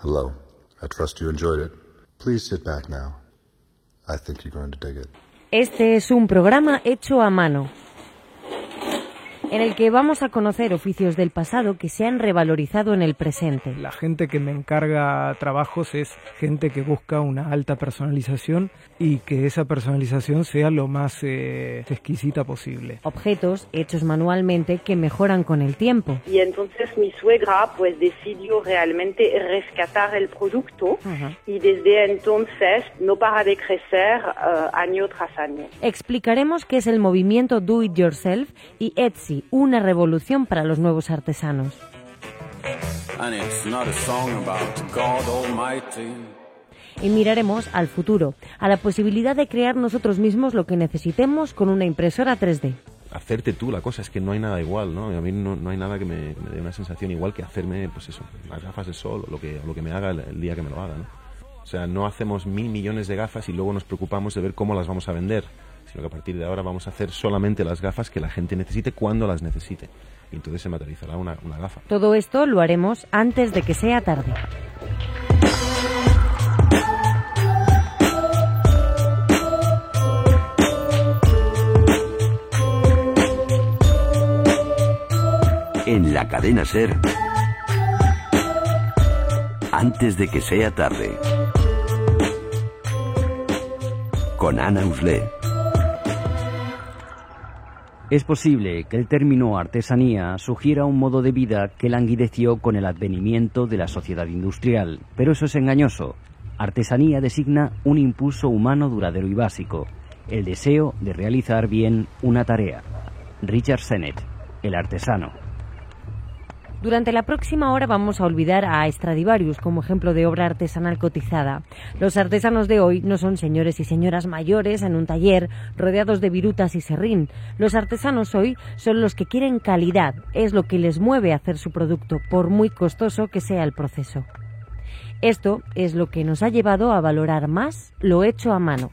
Hello. I trust you enjoyed it. Please sit back now. I think you're going to dig it. Este es un programa hecho a mano en el que vamos a conocer oficios del pasado que se han revalorizado en el presente. La gente que me encarga trabajos es gente que busca una alta personalización y que esa personalización sea lo más eh, exquisita posible. Objetos hechos manualmente que mejoran con el tiempo. Y entonces mi suegra pues decidió realmente rescatar el producto y desde entonces no para de crecer uh, año tras año. Explicaremos qué es el movimiento Do It Yourself y Etsy, una revolución para los nuevos artesanos. Y miraremos al futuro, a la posibilidad de crear nosotros mismos lo que necesitemos con una impresora 3D. Hacerte tú la cosa, es que no hay nada igual, ¿no? A mí no, hay nada que me, dé una sensación igual que hacerme, pues eso, las gafas de sol o lo que, lo que me haga el, día que me lo haga, ¿no? O sea, no hacemos mil millones de gafas y luego nos preocupamos de ver cómo las vamos a vender sino que a partir de ahora vamos a hacer solamente las gafas que la gente necesite cuando las necesite. Y entonces se materializará una, una gafa. Todo esto lo haremos antes de que sea tarde. En la cadena Ser, antes de que sea tarde, con Ana Usle. Es posible que el término artesanía sugiera un modo de vida que languideció con el advenimiento de la sociedad industrial, pero eso es engañoso. Artesanía designa un impulso humano duradero y básico, el deseo de realizar bien una tarea. Richard Sennett, el artesano. Durante la próxima hora vamos a olvidar a Stradivarius como ejemplo de obra artesanal cotizada. Los artesanos de hoy no son señores y señoras mayores en un taller rodeados de virutas y serrín. Los artesanos hoy son los que quieren calidad, es lo que les mueve a hacer su producto, por muy costoso que sea el proceso. Esto es lo que nos ha llevado a valorar más lo hecho a mano.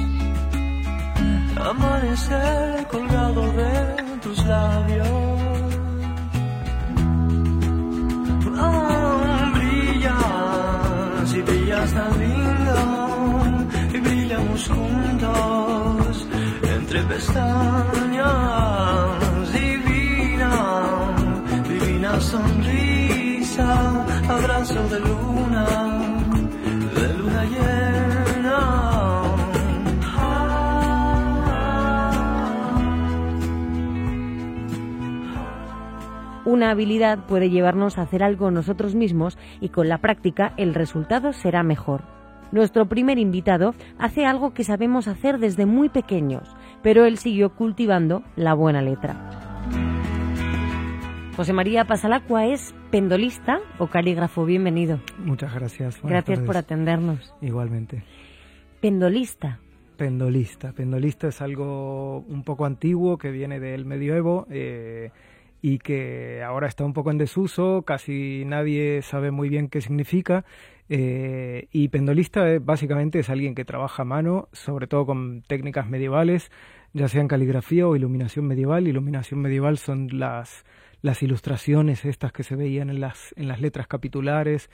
amanecer colgado de tus labios. Oh, brillas y brillas tan lindo y brillamos juntos entre pestañas. Divina, divina sonrisa, abrazo de luna, Una habilidad puede llevarnos a hacer algo nosotros mismos y con la práctica el resultado será mejor. Nuestro primer invitado hace algo que sabemos hacer desde muy pequeños, pero él siguió cultivando la buena letra. José María Pasalacua es pendolista o calígrafo. Bienvenido. Muchas gracias. gracias por atendernos. Igualmente. Pendolista. Pendolista. Pendolista es algo un poco antiguo que viene del medioevo. Eh, y que ahora está un poco en desuso, casi nadie sabe muy bien qué significa. Eh, y pendolista eh, básicamente es alguien que trabaja a mano, sobre todo con técnicas medievales, ya sea en caligrafía o iluminación medieval. Iluminación medieval son las, las ilustraciones estas que se veían en las, en las letras capitulares,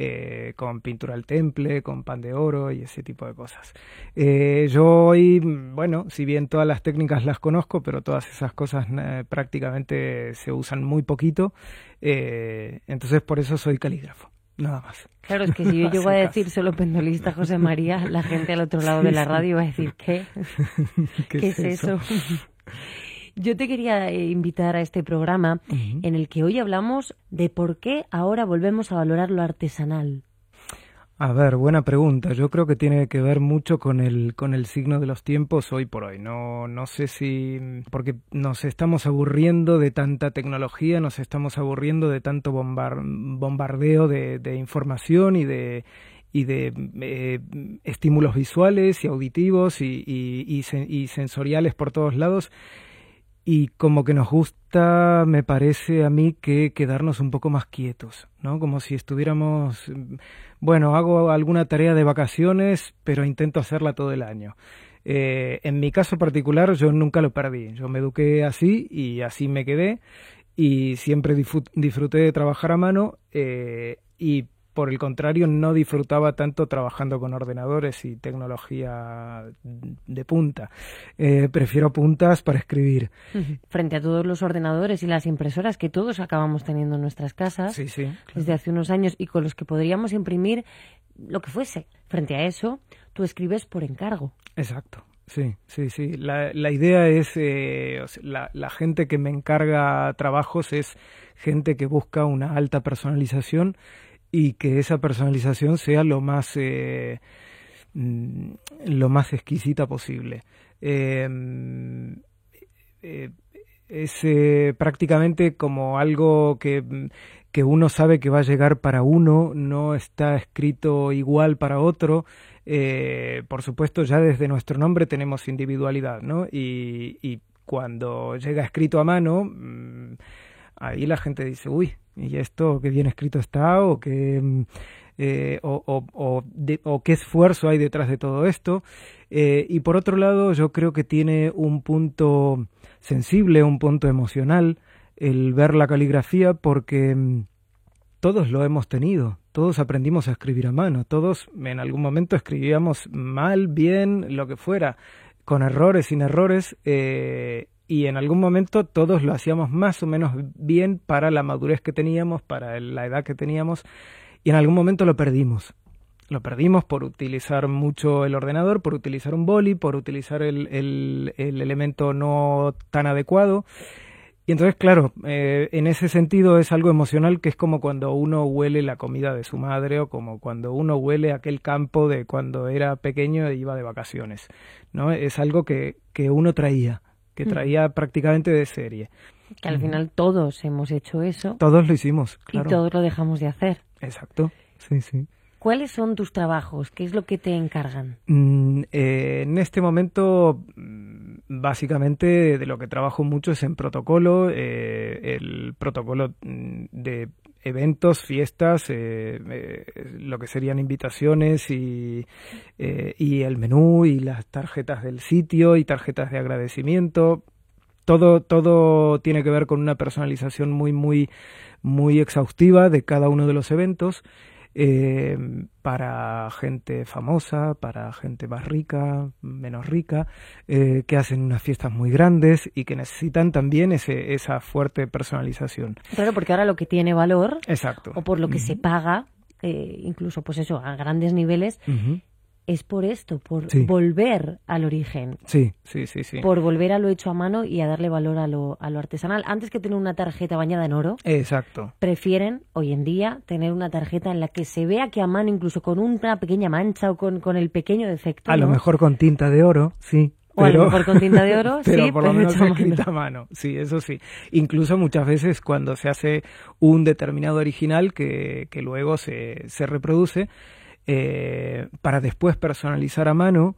eh, con pintura al temple, con pan de oro y ese tipo de cosas. Eh, yo hoy, bueno, si bien todas las técnicas las conozco, pero todas esas cosas eh, prácticamente se usan muy poquito, entonces por eso soy calígrafo. Nada más. Claro, es que si yo llego a decir solo pendolista José María, la gente al otro lado de la radio va a decir, ¿qué? ¿Qué, es, eso? Yo te quería eh, invitar a este programa en el que hoy hablamos de por qué ahora volvemos a valorar lo artesanal. A ver, buena pregunta. Yo creo que tiene que ver mucho con el, con el signo de los tiempos hoy por hoy. No, no sé si. porque nos estamos aburriendo de tanta tecnología, nos estamos aburriendo de tanto bombardeo de, de información y de, y de eh, estímulos visuales y auditivos y, y, y, sensoriales por todos lados. Y como que nos gusta, me parece a mí, que quedarnos un poco más quietos, ¿no? Como si estuviéramos, bueno, hago alguna tarea de vacaciones, pero intento hacerla todo el año. Eh, en mi caso particular, yo nunca lo perdí. Yo me eduqué así y así me quedé y siempre disfruté de trabajar a mano eh, y por el contrario, no disfrutaba tanto trabajando con ordenadores y tecnología de punta. Eh, prefiero puntas para escribir. Frente a todos los ordenadores y las impresoras que todos acabamos teniendo en nuestras casas desde hace unos años y con los que podríamos imprimir lo que fuese. Frente a eso, tú escribes por encargo. Exacto. Sí, sí, sí. La, la idea es, eh, la, la, gente que me encarga trabajos es gente que busca una alta personalización y que esa personalización sea lo más eh, mm, lo más exquisita posible. Em, eh, es eh, prácticamente como algo que, que uno sabe que va a llegar para uno no está escrito igual para otro. Por supuesto ya desde nuestro nombre tenemos individualidad no y, y cuando llega escrito a mano mm, ahí la gente dice uy y esto qué bien escrito está o qué, mm, eh, o, o, qué esfuerzo hay detrás de todo esto. Eh, y por otro lado, yo creo que tiene un punto sensible, un punto emocional el ver la caligrafía porque mm, todos lo hemos tenido, todos aprendimos a escribir a mano, todos en algún momento escribíamos mal, bien, lo que fuera, con errores, sin errores, eh, y en algún momento todos lo hacíamos más o menos bien para la madurez que teníamos, para la edad que teníamos, y en algún momento lo perdimos. Lo perdimos por utilizar mucho el ordenador, por utilizar un boli, por utilizar el, el, elemento no tan adecuado. Y entonces, claro, eh, en ese sentido es algo emocional que es como cuando uno huele la comida de su madre o como cuando uno huele aquel campo de cuando era pequeño e iba de vacaciones. ¿no? Es algo que, que uno traía que mm. traía prácticamente de serie. Que al final todos hemos hecho eso. Todos lo hicimos, claro. Y todos lo dejamos de hacer. Exacto, sí, sí. ¿Cuáles son tus trabajos? ¿Qué es lo que te encargan? Mm, eh, en este momento, mm, básicamente, de lo que trabajo mucho es en protocolo, eh, el protocolo de eventos, fiestas, eh, eh, lo que serían invitaciones y, eh, y el menú y las tarjetas del sitio y tarjetas de agradecimiento. Todo, todo tiene que ver con una personalización muy, muy, muy exhaustiva de cada uno de los eventos eh, para gente famosa, para gente más rica, menos rica, eh, que hacen unas fiestas muy grandes y que necesitan también ese, esa fuerte personalización. Claro, porque ahora lo que tiene valor, Exacto. o por lo que se paga, eh, incluso pues eso, a grandes niveles, es por esto, por volver al origen. Sí, sí, sí, sí. Por volver a lo hecho a mano y a darle valor a lo, a lo artesanal. Antes que tener una tarjeta bañada en oro, Exacto. prefieren hoy en día tener una tarjeta en la que se vea que a mano, incluso con una pequeña mancha o con, con el pequeño defecto. A lo mejor con tinta de oro, sí. O a lo mejor con tinta de oro, pero sí, por lo menos escrita a mano. Sí, eso sí. Incluso muchas veces cuando se hace un determinado original que, que luego se, se reproduce, eh, para después personalizar a mano,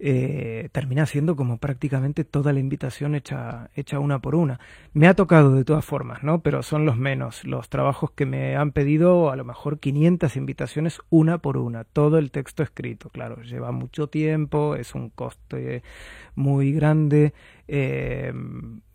eh, termina siendo como prácticamente toda la invitación hecha, hecha una por una. Me ha tocado de todas formas, ¿no? Pero son los menos. Los trabajos que me han pedido, a lo mejor 500 invitaciones una por una. Todo el texto escrito, claro. Lleva mucho tiempo, es un coste muy grande. Eh,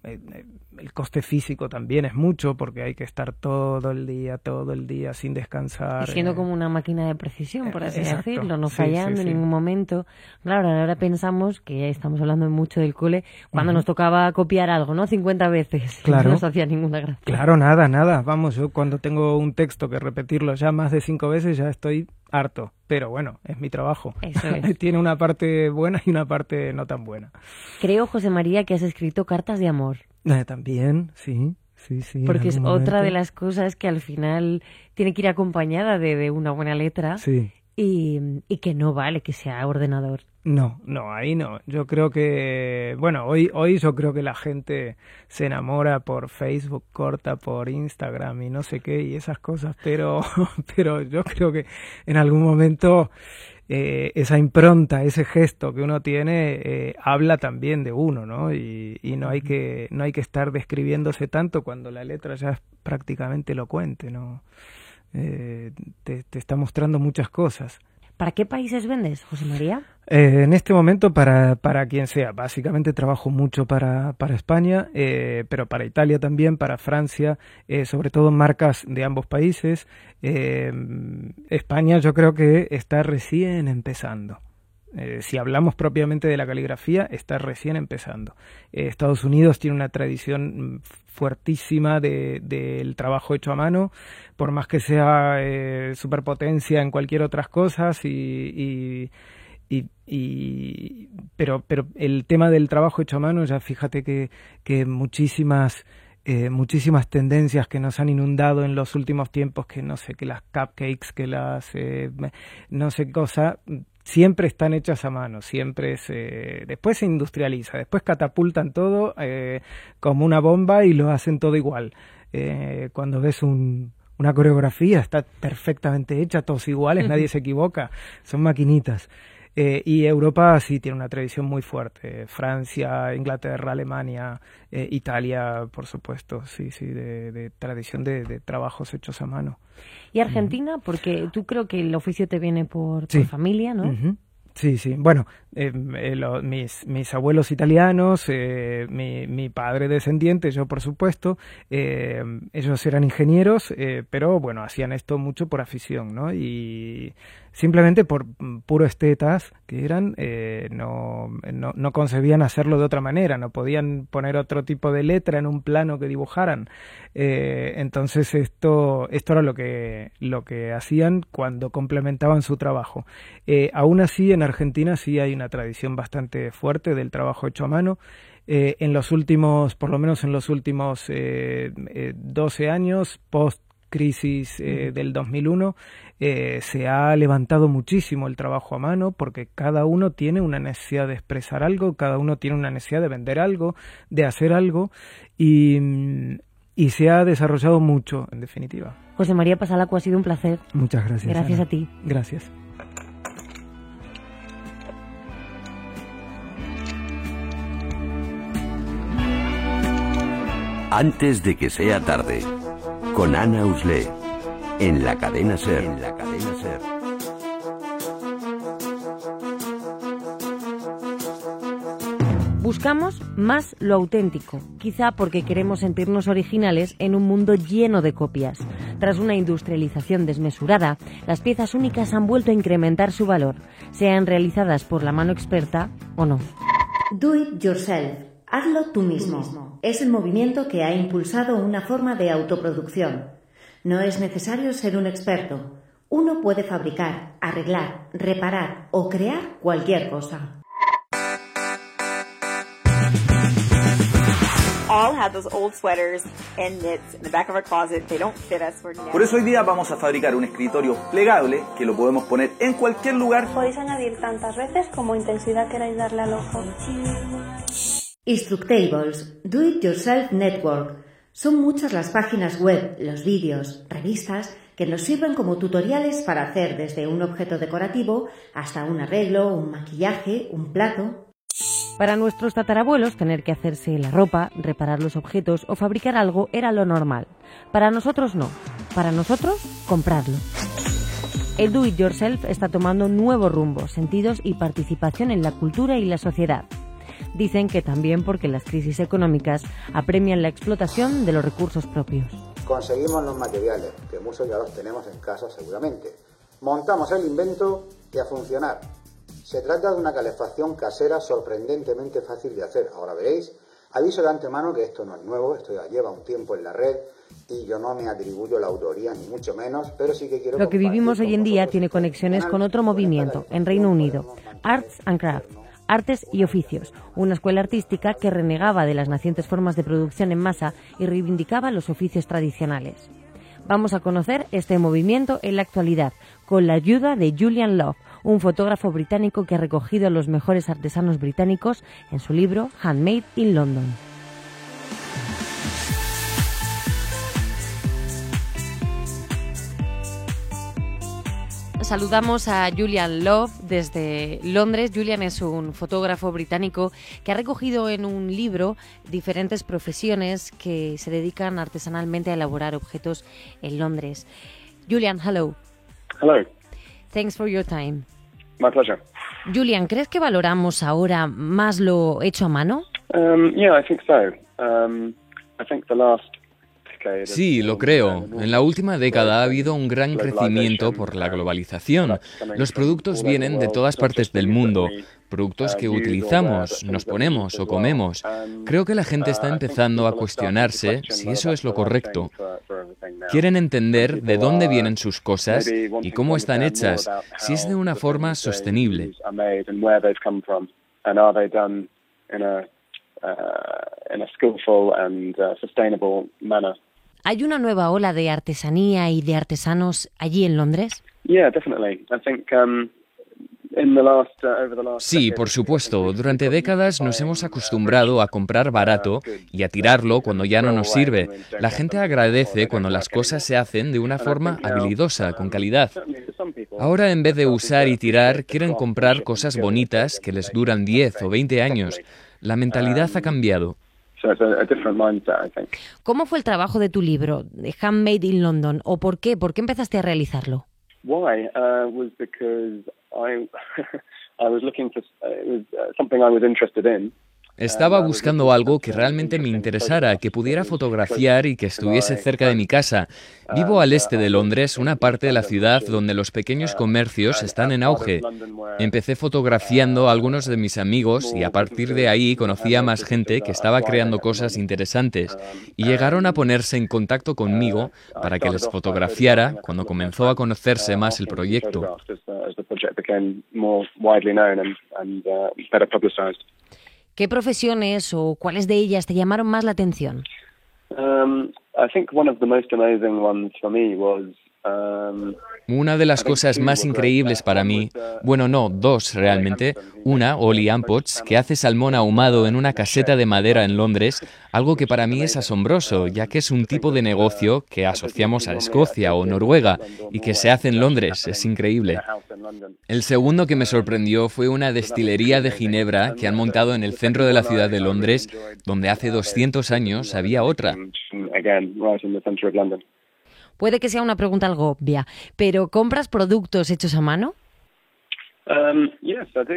el coste físico también es mucho porque hay que estar todo el día, todo el día sin descansar. Y siendo eh. como una máquina de precisión, por así decirlo, no fallando en ningún momento. Claro, ahora pensamos que ya estamos hablando mucho del cole, cuando nos tocaba copiar algo, ¿no? 50 veces. Claro. No nos hacía ninguna gracia. Claro, nada, nada. Vamos, yo cuando tengo un texto que repetirlo ya más de cinco veces ya estoy harto, pero bueno, es mi trabajo. Eso es. Tiene una parte buena y una parte no tan buena. Creo, José María, que has escrito cartas de amor. Eh, también, sí, sí, sí. Porque es otra de las cosas que al final tiene que ir acompañada de, de una buena letra Sí. Y, y que no vale que sea ordenador. No, no, ahí no. Yo creo que, bueno, hoy, hoy yo creo que la gente se enamora por Facebook, corta por Instagram y no sé qué y esas cosas, pero, pero yo creo que en algún momento eh, esa impronta, ese gesto que uno tiene, eh, habla también de uno, ¿no? Y, y no hay que, no hay que estar describiéndose tanto cuando la letra ya es prácticamente elocuente, ¿no? Eh, te, te está mostrando muchas cosas. ¿Para qué países vendes, José María? Eh, en este momento para, para quien sea. Básicamente trabajo mucho para, para España, eh, pero para Italia también, para Francia, sobre todo marcas de ambos países. España yo creo que está recién empezando. Eh, si hablamos propiamente de la caligrafía, está recién empezando. Eh, Estados Unidos tiene una tradición fuertísima de- del trabajo hecho a mano, por más que sea eh, superpotencia en cualquier otras cosas y, y- y- pero pero el tema del trabajo hecho a mano ya fíjate que, que muchísimas muchísimas tendencias que nos han inundado en los últimos tiempos que no sé que las cupcakes que las no sé cosa siempre están hechas a mano siempre se después se industrializa después catapultan todo eh, como una bomba y lo hacen todo igual Eh, cuando ves un una coreografía está perfectamente hecha, todos iguales, nadie se equivoca, son maquinitas. Eh, y Europa sí tiene una tradición muy fuerte. Francia, Inglaterra, Alemania, eh, Italia, por supuesto, sí, sí, de, de tradición de, de trabajos hechos a mano. ¿Y Argentina? Porque tú creo que el oficio te viene por, por Sí. familia, ¿no? Sí, sí. Bueno, eh, eh, lo- mis, mis abuelos italianos, eh, mi, mi padre descendiente, yo por supuesto, ellos eran ingenieros, eh, pero bueno, hacían esto mucho por afición, ¿no? Y simplemente por puro estetas que eran, eh, no, no, no concebían hacerlo de otra manera, no podían poner otro tipo de letra en un plano que dibujaran. Eh, entonces esto, esto era lo que, lo que hacían cuando complementaban su trabajo. Eh, aún así, en Argentina sí hay una tradición bastante fuerte del trabajo hecho a mano. Eh, en los últimos, por lo menos en los últimos eh, eh, 12 años, post crisis eh, del 2001, eh, se ha levantado muchísimo el trabajo a mano porque cada uno tiene una necesidad de expresar algo, cada uno tiene una necesidad de vender algo, de hacer algo y, mm, y se ha desarrollado mucho, en definitiva. José María Pasalaco, ha sido un placer. Muchas gracias. Gracias Ana. a ti. Gracias. Antes de que sea tarde, con Ana Uslé, en la cadena Ser. En la cadena Ser. Buscamos más lo auténtico, quizá porque queremos sentirnos originales en un mundo lleno de copias. Tras una industrialización desmesurada, las piezas únicas han vuelto a incrementar su valor, sean realizadas por la mano experta o no. Do it yourself. Hazlo tú mismo. Es el movimiento que ha impulsado una forma de autoproducción. No es necesario ser un experto. Uno puede fabricar, arreglar, reparar o crear cualquier cosa. Por eso hoy día vamos a fabricar un escritorio plegable que lo podemos poner en cualquier lugar. Podéis añadir tantas veces como intensidad queráis darle al ojo. Instructables, Do It Yourself Network. Son muchas las páginas web, los vídeos, revistas que nos sirven como tutoriales para hacer desde un objeto decorativo hasta un arreglo, un maquillaje, un plato. Para nuestros tatarabuelos, tener que hacerse la ropa, reparar los objetos o fabricar algo era lo normal. Para nosotros no. Para nosotros, comprarlo. El do it yourself está tomando nuevos rumbos, sentidos y participación en la cultura y la sociedad. Dicen que también porque las crisis económicas apremian la explotación de los recursos propios. Conseguimos los materiales, que muchos ya los tenemos en casa seguramente. Montamos el invento y a funcionar. Se trata de una calefacción casera sorprendentemente fácil de hacer. Ahora veréis. Aviso de antemano que esto no es nuevo, esto ya lleva un tiempo en la red. y yo no me atribuyo la autoría ni mucho menos, pero sí que quiero... Lo que vivimos hoy en día tiene conexiones con otro movimiento en Reino Unido, Arts and Crafts. Artes y Oficios, una escuela artística que renegaba de las nacientes formas de producción en masa y reivindicaba los oficios tradicionales. Vamos a conocer este movimiento en la actualidad con la ayuda de Julian Love, un fotógrafo británico que ha recogido a los mejores artesanos británicos en su libro Handmade in London. Saludamos a Julian Love desde Londres. Julian es un fotógrafo británico que ha recogido en un libro diferentes profesiones que se dedican artesanalmente a elaborar objetos en Londres. Julian, hello. Hello. Thanks for your time. My pleasure. Julian, ¿crees que valoramos ahora más lo hecho a mano? Um, yeah, I think so. Um, I think the last Sí, lo creo. En la última década ha habido un gran crecimiento por la globalización. Los productos vienen de todas partes del mundo, productos que utilizamos, nos ponemos o comemos. Creo que la gente está empezando a cuestionarse si eso es lo correcto. Quieren entender de dónde vienen sus cosas y cómo están hechas, si es de una forma sostenible. ¿Hay una nueva ola de artesanía y de artesanos allí en Londres? Sí, por supuesto. Durante décadas nos hemos acostumbrado a comprar barato y a tirarlo cuando ya no nos sirve. La gente agradece cuando las cosas se hacen de una forma habilidosa, con calidad. Ahora en vez de usar y tirar, quieren comprar cosas bonitas que les duran 10 o 20 años. La mentalidad ha cambiado. ¿Cómo fue el trabajo de tu libro, de Handmade in London, o por qué? ¿Por qué empezaste a realizarlo? Why uh, was because I I was looking for it was uh, something I was interested in. Estaba buscando algo que realmente me interesara, que pudiera fotografiar y que estuviese cerca de mi casa. Vivo al este de Londres, una parte de la ciudad donde los pequeños comercios están en auge. Empecé fotografiando a algunos de mis amigos y a partir de ahí conocí a más gente que estaba creando cosas interesantes y llegaron a ponerse en contacto conmigo para que les fotografiara cuando comenzó a conocerse más el proyecto. ¿Qué profesiones o cuáles de ellas te llamaron más la atención? Um, I think one of the most amazing ones for me was um, una de las cosas más increíbles para mí, bueno, no, dos realmente, una, Oli Ampots, que hace salmón ahumado en una caseta de madera en Londres, algo que para mí es asombroso, ya que es un tipo de negocio que asociamos a Escocia o Noruega y que se hace en Londres, es increíble. El segundo que me sorprendió fue una destilería de Ginebra que han montado en el centro de la ciudad de Londres, donde hace 200 años había otra. Puede que sea una pregunta algo obvia, pero ¿compras productos hechos a mano? Um,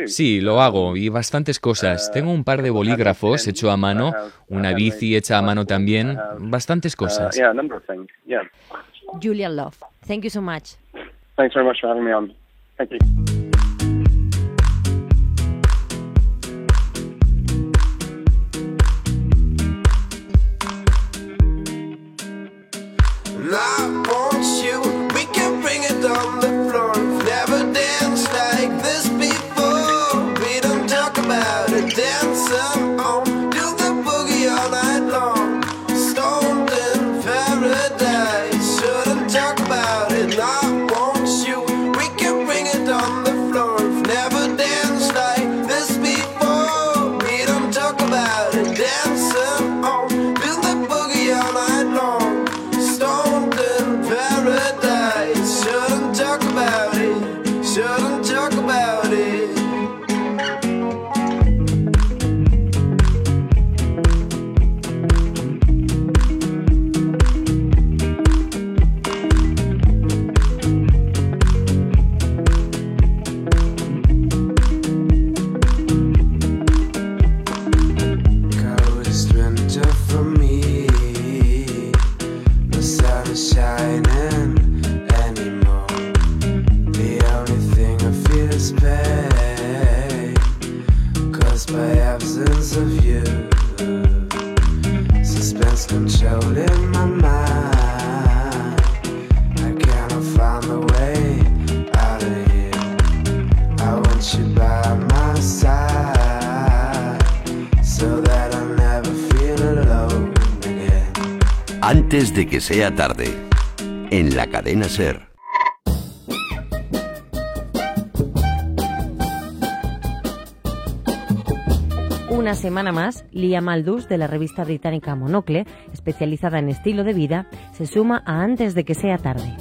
sí, lo hago y bastantes cosas. Tengo un par de bolígrafos hecho a mano, una bici hecha a mano también, bastantes cosas. Julia Love, thank you so much. Thanks very much for having me on. Thank you. De que sea tarde, en la cadena Ser. Una semana más, Lia Maldus, de la revista británica Monocle, especializada en estilo de vida, se suma a Antes de que sea tarde.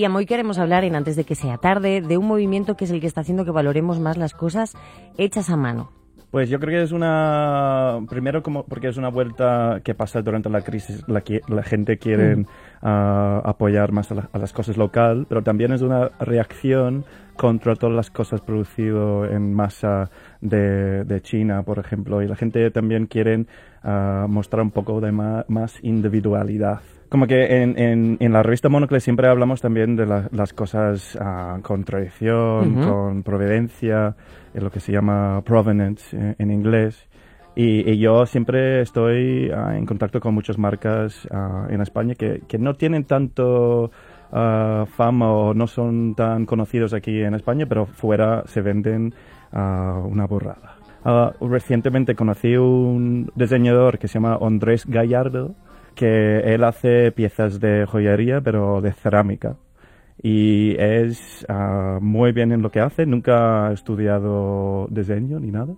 Liam, hoy queremos hablar en Antes de que sea tarde de un movimiento que es el que está haciendo que valoremos más las cosas hechas a mano. Pues yo creo que es una, primero como porque es una vuelta que pasa durante la crisis, la, la gente quiere mm. ah, apoyar más a, las cosas local, pero también es una reacción contra todas las cosas producidas en masa de, de, China, por ejemplo, y la gente también quiere uh, mostrar un poco de más individualidad como que en, en, en, la revista Monocle siempre hablamos también de las cosas uh, con tradición, con providencia, en lo que se llama provenance eh, en inglés. Y, yo siempre estoy ah, en contacto con muchas marcas en España que, que, no tienen tanto fama o no son tan conocidos aquí en España, pero fuera se venden una borrada. recientemente conocí un diseñador que se llama Andrés Gallardo, que él hace piezas de joyería, pero de cerámica. Y es ah, muy bien en lo que hace. Nunca ha estudiado diseño ni nada,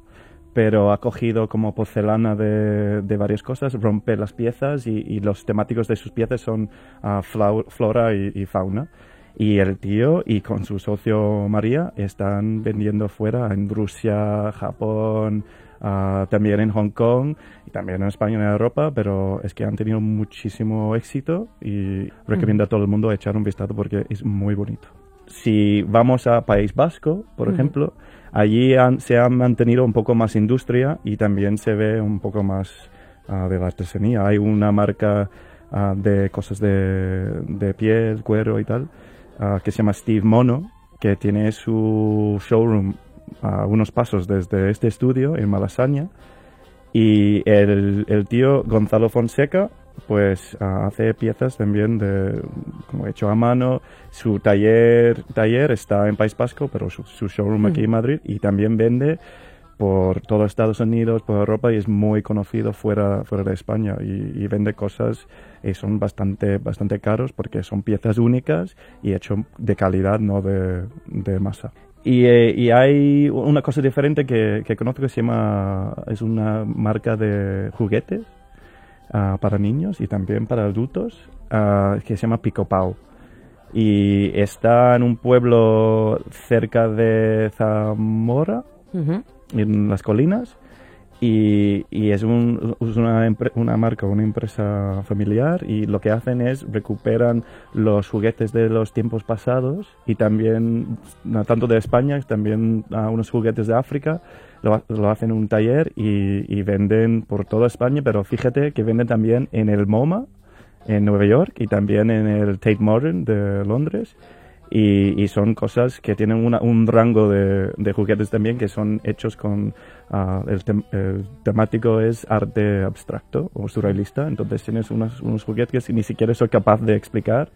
pero ha cogido como porcelana de, de varias cosas, rompe las piezas y, los temáticos de sus piezas son ah, flora y, fauna. Y el tío y con su socio María están vendiendo fuera en Rusia, Japón, Ah, también en Hong Kong y también en España y en Europa, pero es que han tenido muchísimo éxito y recomiendo a todo el mundo echar un vistazo porque es muy bonito. Si vamos a País Vasco, por ejemplo, allí se ha mantenido un poco más industria y también se ve un poco más ah, de la artesanía. Hay una marca ah, de cosas de, de, piel, cuero y tal, que se llama Steve Mono, que tiene su showroom a unos pasos desde este estudio en Malasaña y el, el tío Gonzalo Fonseca pues hace piezas también de como hecho a mano su taller taller está en País Vasco pero su, showroom aquí en mm. Madrid y también vende por todo Estados Unidos, por Europa y es muy conocido fuera, fuera de España y, vende cosas y son bastante, bastante caros porque son piezas únicas y hecho de calidad, no de, de masa. Eh, y, hay una cosa diferente que, que, conozco que se llama, es una marca de juguetes ah, para niños y también para adultos uh, que se llama Pico Pau. Y está en un pueblo cerca de Zamora, en las colinas, y, y es, un, una, una, marca, una empresa familiar y lo que hacen es recuperan los juguetes de los tiempos pasados y también, tanto de España, también a unos juguetes de África, lo, lo hacen en un taller y, y, venden por toda España, pero fíjate que venden también en el MoMA en Nueva York y también en el Tate Modern de Londres y, son cosas que tienen un rango de, juguetes también que son hechos con ah, el, temático es arte abstracto o surrealista. Entonces tienes unos, unos juguetes que ni siquiera soy capaz de explicar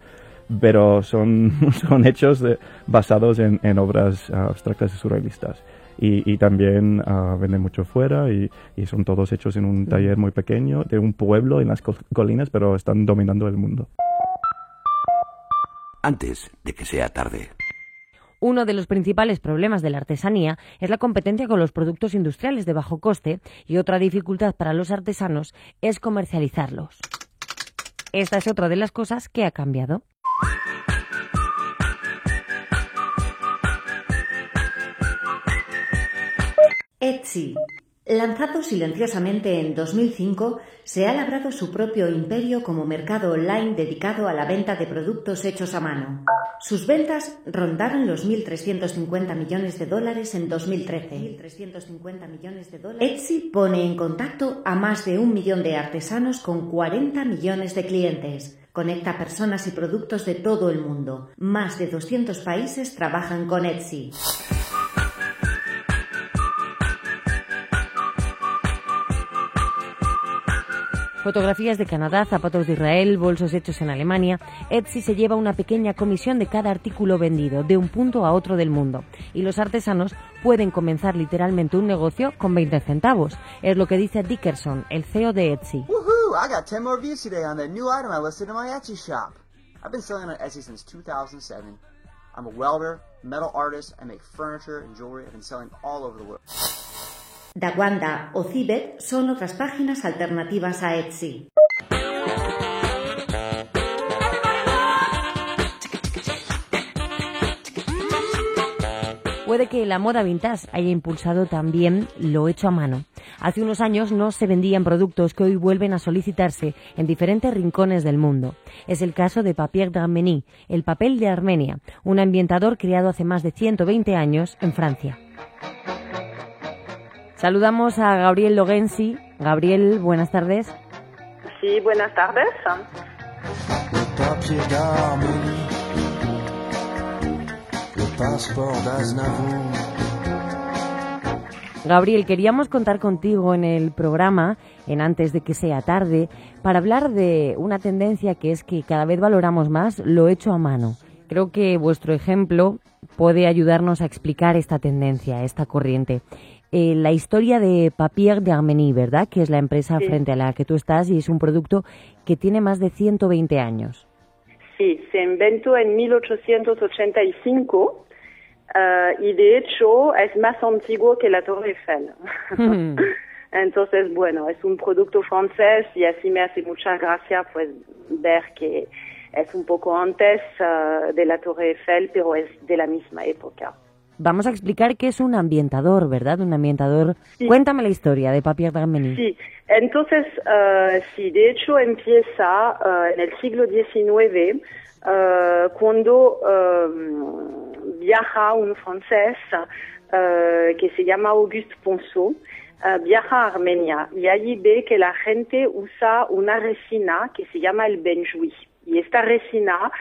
pero son, son hechos basados en, en obras abstractas y surrealistas. Y, y también uh, venden mucho fuera y, y, son todos hechos en un taller muy pequeño de un pueblo en las colinas pero están dominando el mundo antes de que sea tarde. Uno de los principales problemas de la artesanía es la competencia con los productos industriales de bajo coste y otra dificultad para los artesanos es comercializarlos. Esta es otra de las cosas que ha cambiado. Etsy Lanzado silenciosamente en 2005, se ha labrado su propio imperio como mercado online dedicado a la venta de productos hechos a mano. Sus ventas rondaron los 1.350 millones de dólares en 2013. Etsy pone en contacto a más de un millón de artesanos con 40 millones de clientes. Conecta personas y productos de todo el mundo. Más de 200 países trabajan con Etsy. Fotografías de Canadá, zapatos de Israel, bolsos hechos en Alemania. Etsy se lleva una pequeña comisión de cada artículo vendido, de un punto a otro del mundo. Y los artesanos pueden comenzar literalmente un negocio con 20 centavos. Es lo que dice Dickerson, el CEO de Etsy. Woohoo! I got 10 more views today on that new item I listed in my Etsy shop. I've been selling on Etsy since 2007. I'm a welder, metal artist, I make furniture and jewelry. I've been selling all over the world. Dawanda o Cibet son otras páginas alternativas a Etsy. Puede que la moda vintage haya impulsado también lo hecho a mano. Hace unos años no se vendían productos que hoy vuelven a solicitarse en diferentes rincones del mundo. Es el caso de Papier d'Arménie, el papel de Armenia, un ambientador creado hace más de 120 años en Francia. Saludamos a Gabriel Logensi. Gabriel, buenas tardes. Sí, buenas tardes. Gabriel, queríamos contar contigo en el programa, en antes de que sea tarde, para hablar de una tendencia que es que cada vez valoramos más lo hecho a mano. Creo que vuestro ejemplo puede ayudarnos a explicar esta tendencia, esta corriente. Eh, la historia de Papier de Armenie, ¿verdad? Que es la empresa Sí. frente a la que tú estás y es un producto que tiene más de 120 años. Sí, se inventó en 1885 eh, y de hecho es más antiguo que la Torre Eiffel. Entonces, bueno, es un producto francés y así me hace mucha gracia pues ver que es un poco antes eh, de la Torre Eiffel, pero es de la misma época. Vamos a explicar qué es un ambientador, ¿verdad? Un ambientador. Cuéntame la historia de Papier de Armenie. Sí, entonces, eh, sí, de hecho empieza eh, en el siglo XIX eh, cuando viaja un francés que se llama Auguste Ponceau, viaja a Armenia y allí ve que la gente usa una resina que se llama el benjoui. Y esta resina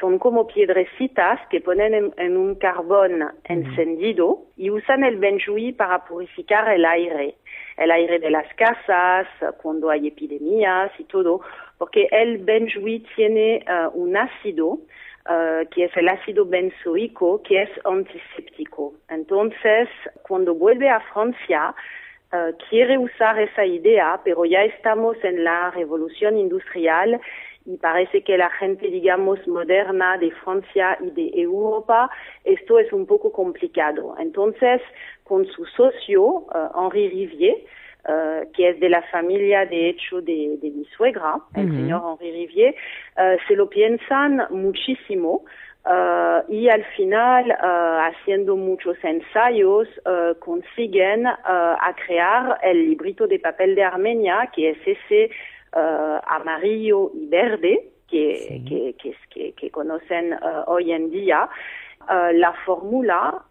son como piedrecitas que ponen en, en un carbón encendido y usan el benjoui para purificar el aire, el aire de las casas, cuando hay epidemias y todo, porque el benjoui tiene eh, un ácido eh, que es el ácido benzoico, que es antiséptico. Entonces, cuando vuelve a Francia, eh, quiere usar esa idea, pero ya estamos en la revolución industrial y parece que la gente, digamos, moderna de Francia y de Europa, esto es un poco complicado. Entonces, con su socio, eh, Henri Rivier, eh, que es de la familia, de hecho, de, de mi suegra, el Ujú. señor Henri Rivier, eh, se lo piensan muchísimo. eh, y al final, eh, haciendo muchos ensayos, eh, consiguen a crear el librito de papel de Armenia, que es ese eh, amarillo y verde que, que, que, es- que- que conocen eh, hoy en día. Eh, la fórmula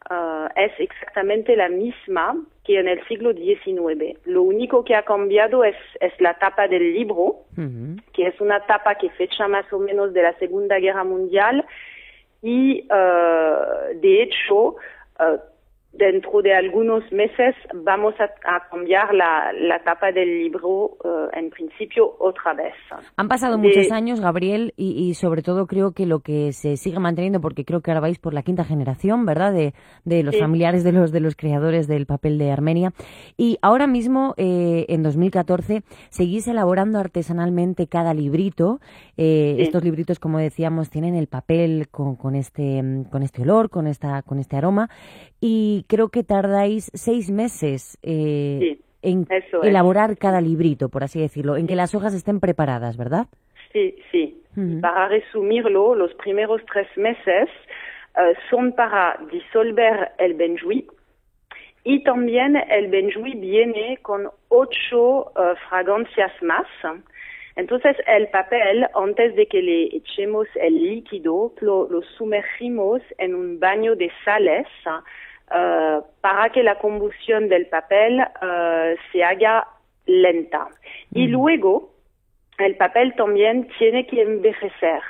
es exactamente la misma que en el siglo XIX. Lo único que ha cambiado es, es la tapa del libro, que es una tapa que fecha más o menos de la Segunda Guerra Mundial y de hecho dentro de algunos meses vamos a, a cambiar la, la tapa del libro eh, en principio otra vez. Han pasado De- muchos años, Gabriel, y, y sobre todo creo que lo que se sigue manteniendo, porque creo que ahora vais por la quinta generación, ¿verdad? De, de los Sí. familiares de los, de los creadores del papel de Armenia. Y ahora mismo, eh, en 2014, seguís elaborando artesanalmente cada librito. Eh, Sí. Estos libritos, como decíamos, tienen el papel con, con, este, mm, con este olor, con, esta, con este aroma. Y creo que tardáis seis meses. eh, en es. elaborar cada librito, por así decirlo, en que las hojas estén preparadas, ¿verdad? Sí, sí. Para resumirlo, los primeros tres meses eh, son para disolver el benjoui y también el benjoui viene con ocho eh, fragancias más. Entonces el papel, antes de que le echemos el líquido, lo, lo sumergimos en un baño de sales eh, para que la combustión del papel eh, se haga lenta. Y luego el papel también tiene que envejecer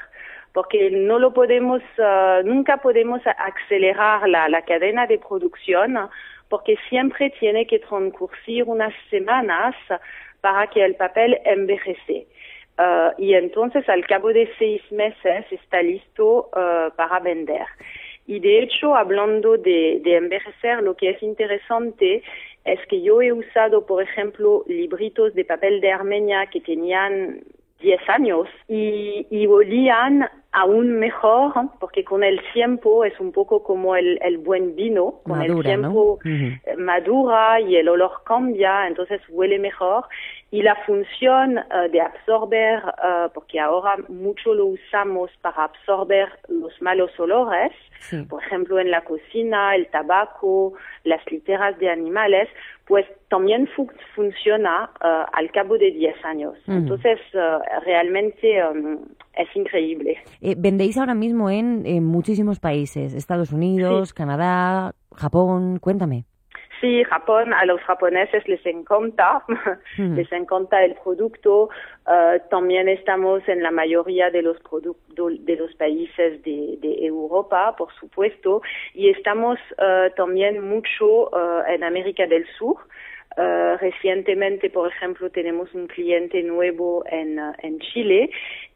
porque no lo podemos, eh, nunca podemos acelerar la, la cadena de producción porque siempre tiene que transcurrir unas semanas para que el papel envejece. Uh, y entonces al cabo de seis meses está listo uh, para vender. Y de hecho, hablando de, de, envejecer, lo que es interesante es que yo he usado, por ejemplo, libritos de papel de Armenia que tenían 10 años y, y olían aún mejor porque con el tiempo es un poco como el, el buen vino, con el tiempo madura y el olor cambia, entonces huele mejor y la función uh, de absorber, uh, porque ahora mucho lo usamos para absorber los malos olores, sí. por ejemplo en la cocina, el tabaco, las literas de animales, pues también fu funciona uh, al cabo de 10 años. Mm. Entonces, realmente um, es increíble. Eh, vendéis ahora mismo en, en, muchísimos países, Estados Unidos, sí. Canadá, Japón, cuéntame. Sí, Japón, a los japoneses les encanta, mm. les encanta el producto. Uh, también estamos en la mayoría de los de los países de, de, Europa, por supuesto, y estamos uh, también mucho uh, en América del Sur. Uh, recientemente, por ejemplo, tenemos un cliente nuevo en, uh, en Chile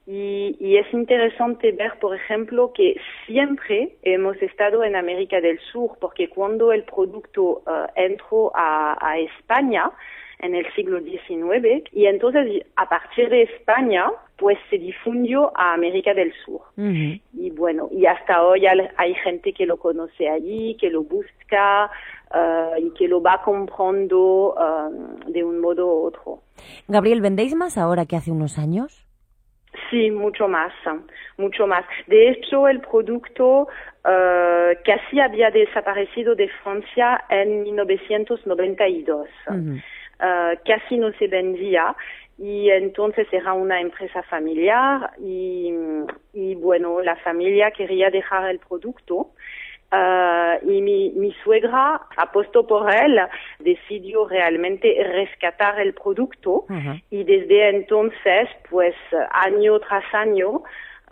y, y, es interesante ver, por ejemplo, que siempre hemos estado en América del Sur, porque cuando el producto uh, entró a, a, España en el siglo XIX, y entonces a partir de España, pues se difundió a América del Sur. Uh -huh. Y bueno, y hasta hoy hay gente que lo conoce allí, que lo busca, Uh, y que lo va comprando uh, de un modo u otro. Gabriel, ¿vendéis más ahora que hace unos años? Sí, mucho más, mucho más. De hecho, el producto uh, casi había desaparecido de Francia en 1992. Uh -huh. casi no se vendía y entonces era una empresa familiar y, y bueno, la familia quería dejar el producto Uh, y mi, mi, suegra apostó por él, decidió realmente rescatar el producto uh -huh. y desde entonces, pues año tras año,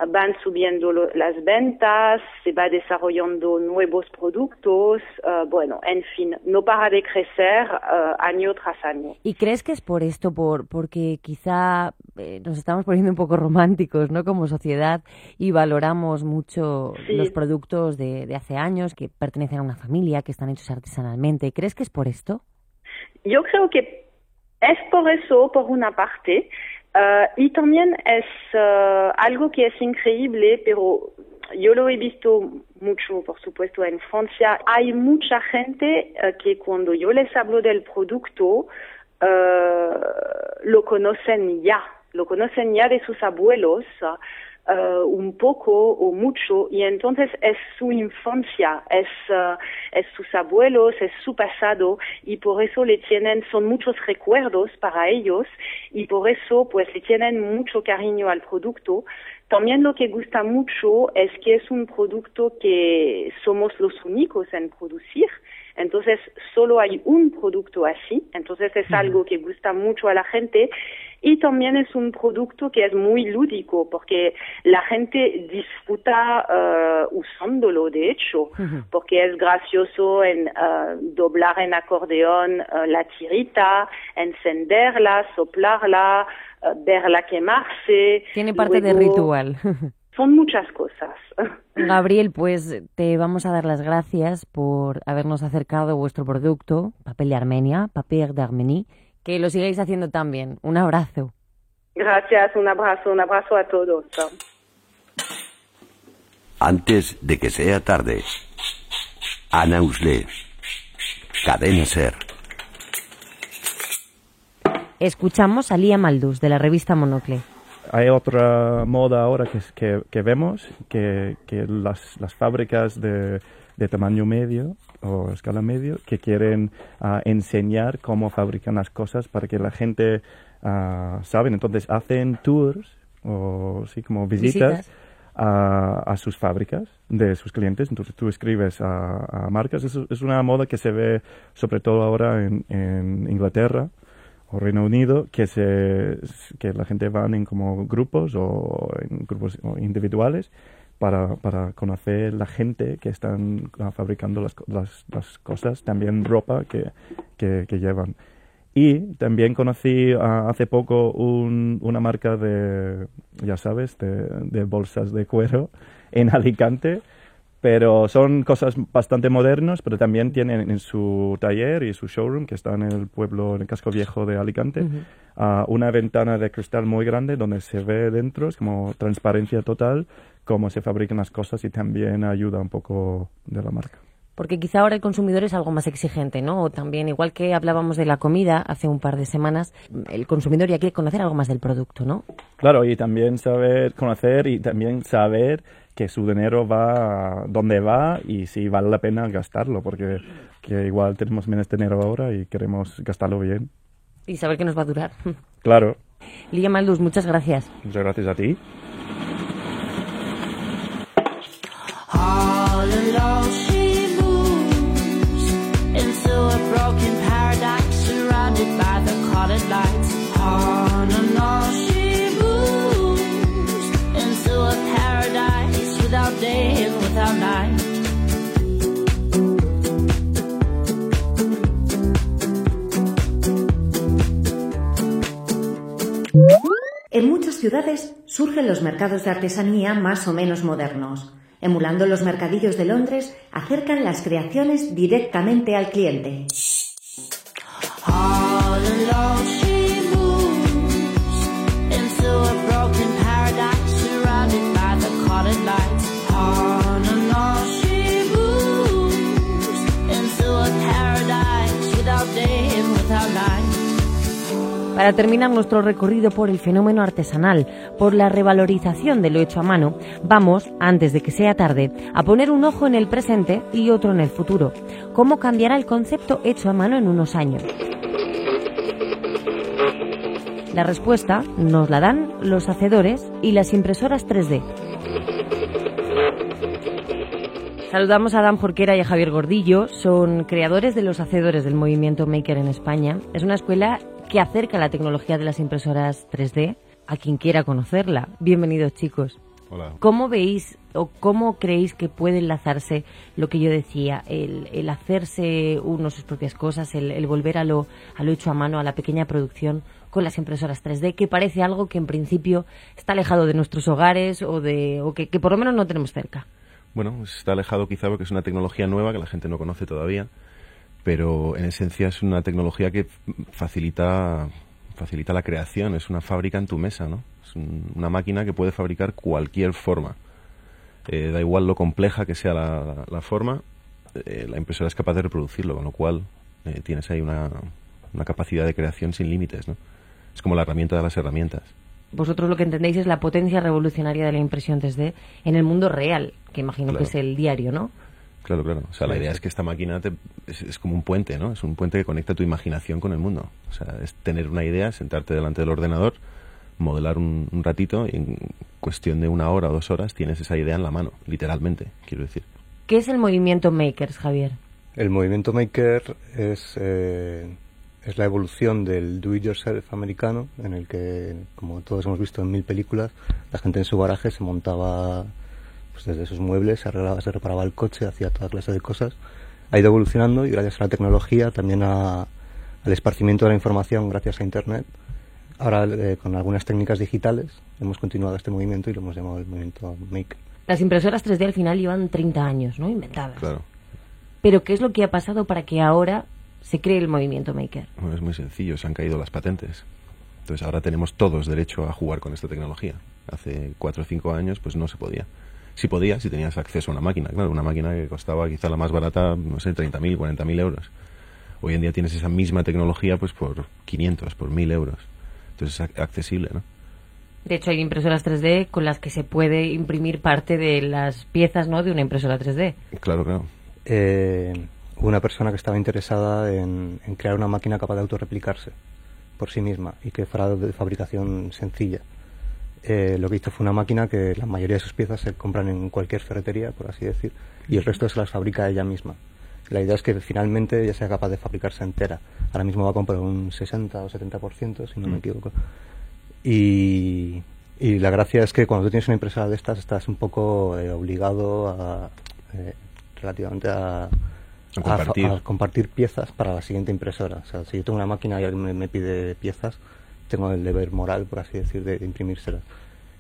van subiendo lo, las ventas, se va desarrollando nuevos productos, uh, bueno, en fin, no para de crecer uh, año tras año. ¿Y crees que es por esto, por porque quizá eh, nos estamos poniendo un poco románticos, ¿no? Como sociedad y valoramos mucho sí. los productos de, de hace años que pertenecen a una familia, que están hechos artesanalmente. ¿Crees que es por esto? Yo creo que es por eso, por una parte, Uh, y también es uh, algo que es increíble, pero yo lo he visto mucho, por supuesto, en Francia. Hay mucha gente uh, que cuando yo les hablo del producto, lo conocen ya, lo conocen ya de sus abuelos. Uh, un poco o mucho y entonces es su infancia, es, uh, es sus abuelos, es su pasado y por eso le tienen, son muchos recuerdos para ellos y por eso pues le tienen mucho cariño al producto. También lo que gusta mucho es que es un producto que somos los únicos en producir. Entonces, solo hay un producto así. Entonces, es algo que gusta mucho a la gente. Y también es un producto que es muy lúdico porque la gente disfruta uh, usándolo, de hecho, uh porque es gracioso en uh, doblar en acordeón la tirita, encenderla, soplarla, verla quemarse. Tiene parte luego... de ritual. son muchas cosas. Gabriel, pues te vamos a dar las gracias por habernos acercado a vuestro producto, papel de Armenia, Papier d'Arménie, que lo sigáis haciendo tan bien. Un abrazo. Gracias, un abrazo, un abrazo a todos. Antes de que sea tarde, Ana Usle, Cadena Ser. Escuchamos a Lía Maldus, de la revista Monocle hay otra moda ahora que, que, que vemos, que, que las, las, fábricas de, de, tamaño medio o escala medio que quieren uh, enseñar cómo fabrican las cosas para que la gente uh, saben. Entonces hacen tours o sí, como visitas, visitas. A, a, sus fábricas de sus clientes. Entonces tú escribes a, a marcas. Es, es, una moda que se ve sobre todo ahora en, en Inglaterra Reino Unido que se que la gente van en como grupos o en grupos individuales para, para conocer la gente que están ah, fabricando las, las, cosas, también ropa que, que, llevan. Y también conocí ah, hace poco un, una marca de, ya sabes, de bolsas de cuero en Alicante pero son cosas bastante modernas, pero también tienen en su taller y su showroom, que está en el pueblo, en el casco viejo de Alicante, ah, una ventana de cristal muy grande donde se ve dentro, es como transparencia total, cómo se fabrican las cosas y también ayuda un poco de la marca. Porque quizá ahora el consumidor es algo más exigente, ¿no? O también, igual que hablábamos de la comida hace un par de semanas, el consumidor ya quiere conocer algo más del producto, ¿no? Claro, y también saber conocer y también saber que su dinero va donde va y si vale la pena gastarlo, porque que igual tenemos menos dinero ahora y queremos gastarlo bien. Y saber que nos va a durar. Claro. Lidia Maldus, muchas gracias. Muchas gracias a ti. En muchas ciudades surgen los mercados de artesanía más o menos modernos. Emulando los mercadillos de Londres, acercan las creaciones directamente al cliente. Para terminar nuestro recorrido por el fenómeno artesanal, por la revalorización de lo hecho a mano, vamos, antes de que sea tarde, a poner un ojo en el presente y otro en el futuro. ¿Cómo cambiará el concepto hecho a mano en unos años? La respuesta nos la dan los hacedores y las impresoras 3D. Saludamos a Dan Jorquera y a Javier Gordillo, son creadores de los hacedores del movimiento Maker en España. Es una escuela que acerca la tecnología de las impresoras 3D a quien quiera conocerla. Bienvenidos chicos. Hola. ¿Cómo veis o cómo creéis que puede enlazarse lo que yo decía, el, el hacerse uno sus propias cosas, el, el volver a lo, a lo hecho a mano, a la pequeña producción con las impresoras 3D, que parece algo que en principio está alejado de nuestros hogares o, de, o que, que por lo menos no tenemos cerca? Bueno, está alejado quizá porque es una tecnología nueva que la gente no conoce todavía, pero en esencia es una tecnología que facilita facilita la creación, es una fábrica en tu mesa, ¿no? Es un- una máquina que puede fabricar cualquier forma. Eh, da igual lo compleja que sea la, forma, eh, la impresora es capaz de reproducirlo, con lo cual eh, tienes ahí una, una capacidad de creación sin límites, ¿no? Es como la herramienta de las herramientas. Vosotros lo que entendéis es la potencia revolucionaria de la impresión 3D en el mundo real, que imagino Claro. que es el diario, ¿no? Claro, claro. O sea, la idea es que esta máquina te- es, es como un puente, ¿no? Es un puente que conecta tu imaginación con el mundo. O sea, es tener una idea, sentarte delante del ordenador, modelar un, un ratito y en cuestión de una hora o dos horas tienes esa idea en la mano, literalmente, quiero decir. ¿Qué es el movimiento Makers, Javier? El movimiento maker es, eh, es la evolución del do-it-yourself americano, en el que, como todos hemos visto en mil películas, la gente en su garaje se montaba pues, desde sus muebles, se, arreglaba, se reparaba el coche, hacía toda clase de cosas. Ha ido evolucionando y gracias a la tecnología, también a- al esparcimiento de la información gracias a Internet, ahora eh, con algunas técnicas digitales hemos continuado este movimiento y lo hemos llamado el movimiento maker. Las impresoras 3D al final llevan 30 años, ¿no? Inventadas. Claro. Pero ¿qué es lo que ha pasado para que ahora se cree el movimiento Maker? Bueno, es muy sencillo, se han caído las patentes. Entonces ahora tenemos todos derecho a jugar con esta tecnología. Hace cuatro o cinco años pues no se podía. Si podías, si tenías acceso a una máquina, claro, una máquina que costaba quizá la más barata, no sé, 30.000, 40.000 euros. Hoy en día tienes esa misma tecnología pues por 500, por 1.000 euros. Entonces es ac- accesible, ¿no? De hecho, hay impresoras 3D con las que se puede imprimir parte de las piezas, ¿no? De una impresora 3D. Claro, claro. eh, una persona que estaba interesada en, en crear una máquina capaz de autorreplicarse por sí misma y que fuera de fabricación sencilla. Eh, lo que hizo fue una máquina que la mayoría de sus piezas se compran en cualquier ferretería, por así decir, y el resto se las fabrica ella misma. La idea es que finalmente ella sea capaz de fabricarse entera. Ahora mismo va a comprar un 60 o 70%, si no me Mm. equivoco. Y, Y la gracia es que cuando tú tienes una impresora de estas estás un poco eh, obligado a eh, relativamente a, A compartir. a compartir piezas para la siguiente impresora. O sea, si yo tengo una máquina y alguien me, me pide piezas, tengo el deber moral, por así decir, de, de imprimírselas.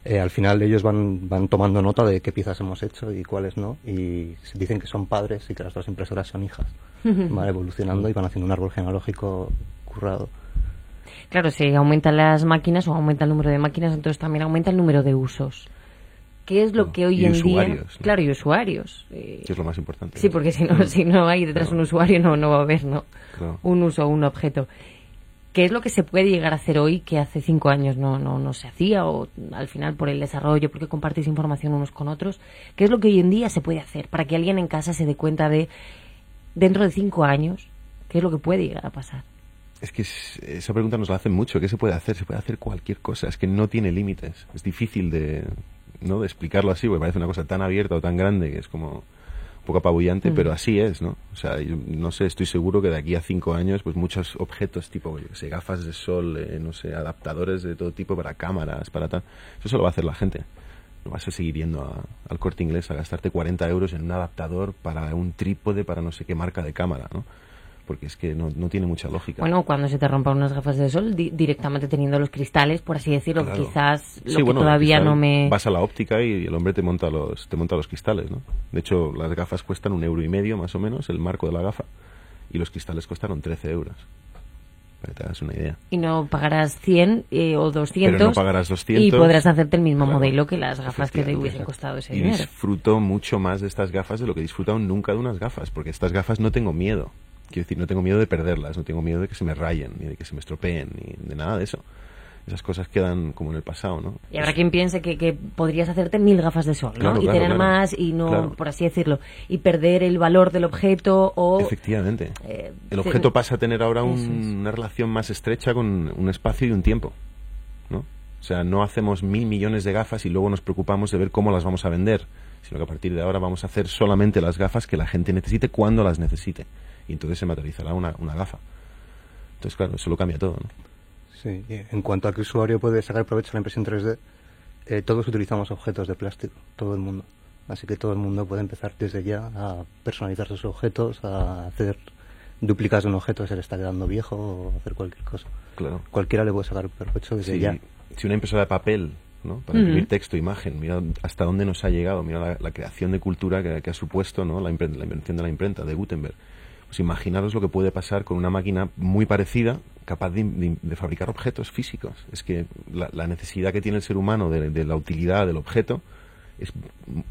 Eh, al final ellos van, van tomando nota de qué piezas hemos hecho y cuáles no, y dicen que son padres y que las dos impresoras son hijas. Van evolucionando y van haciendo un árbol genealógico currado. Claro, si aumentan las máquinas o aumenta el número de máquinas, entonces también aumenta el número de usos. ¿Qué es lo que hoy y en día... usuarios, ¿no? Claro, y usuarios. eh, Que es lo más importante. Sí, porque si no, si no hay detrás un usuario no, no va a haber ¿no? Claro. un uso o un objeto. ¿Qué es lo que se puede llegar a hacer hoy que hace cinco años no, no, no se hacía o al final por el desarrollo, porque compartís información unos con otros? ¿Qué es lo que hoy en día se puede hacer para que alguien en casa se dé cuenta de, dentro de cinco años, qué es lo que puede llegar a pasar? Es que es- esa pregunta nos la hacen mucho. ¿Qué se puede hacer? Se puede hacer cualquier cosa. Es que no tiene límites. Es difícil de, ¿no? de explicarlo así, porque parece una cosa tan abierta o tan grande que es como poco apabullante, Mm. pero así es, ¿no? O sea, yo no sé, estoy seguro que de aquí a cinco años, pues muchos objetos tipo, yo sé, gafas de sol, eh, no sé, adaptadores de todo tipo para cámaras, para tal. Eso se lo va a hacer la gente. No vas a seguir yendo a- al corte inglés a gastarte 40 euros en un adaptador para un trípode para no sé qué marca de cámara, ¿no? Porque es que no, no tiene mucha lógica. Bueno, cuando se te rompan unas gafas de sol, di- directamente teniendo los cristales, por así decirlo, Claro. quizás lo Sí, que bueno, todavía no me... Vas a la óptica y el hombre te monta los te monta los cristales, ¿no? De hecho, las gafas cuestan un euro y medio más o menos, el marco de la gafa, y los cristales costaron 13 euros. Para que te hagas una idea. Y no pagarás 100 eh, o 200. Pero no pagarás 200. Y podrás hacerte el mismo Claro, modelo que las gafas que te hubiesen costado ese Y dinero. disfruto mucho más de estas gafas de lo que he disfrutado nunca de unas gafas, porque estas gafas no tengo miedo. Quiero decir, no tengo miedo de perderlas, no tengo miedo de que se me rayen, ni de que se me estropeen, ni de nada de eso. Esas cosas quedan como en el pasado, ¿no? Y habrá quien piense que, que podrías hacerte mil gafas de sol, ¿no? Claro, y claro, tener claro. más y no, por así decirlo, y perder el valor del objeto o... Efectivamente. eh, el objeto pasa a tener ahora un- es. una relación más estrecha con un espacio y un tiempo, ¿no? O sea, no hacemos mil millones de gafas y luego nos preocupamos de ver cómo las vamos a vender, sino que a partir de ahora vamos a hacer solamente las gafas que la gente necesite cuando las necesite. Y entonces se materializará una, una gafa. Entonces, claro, eso lo cambia todo, ¿no? Sí, y en cuanto a que el usuario puede sacar provecho de la impresión 3D, eh, todos utilizamos objetos de plástico, todo el mundo. Así que todo el mundo puede empezar desde ya a personalizar sus objetos, a hacer duplicas de un objeto que se le está quedando viejo o hacer cualquier cosa. Claro. Cualquiera le puede sacar provecho desde Si, ya. si una impresora de papel, ¿no? Para imprimir texto, imagen, mira hasta dónde nos ha llegado, mira la, la creación de cultura que, que ha supuesto, ¿no? La, la invención de la imprenta, de Gutenberg. Pues imaginaros lo que puede pasar con una máquina muy parecida, capaz de, de- de fabricar objetos físicos. Es que la, la necesidad que tiene el ser humano de, de la utilidad del objeto es,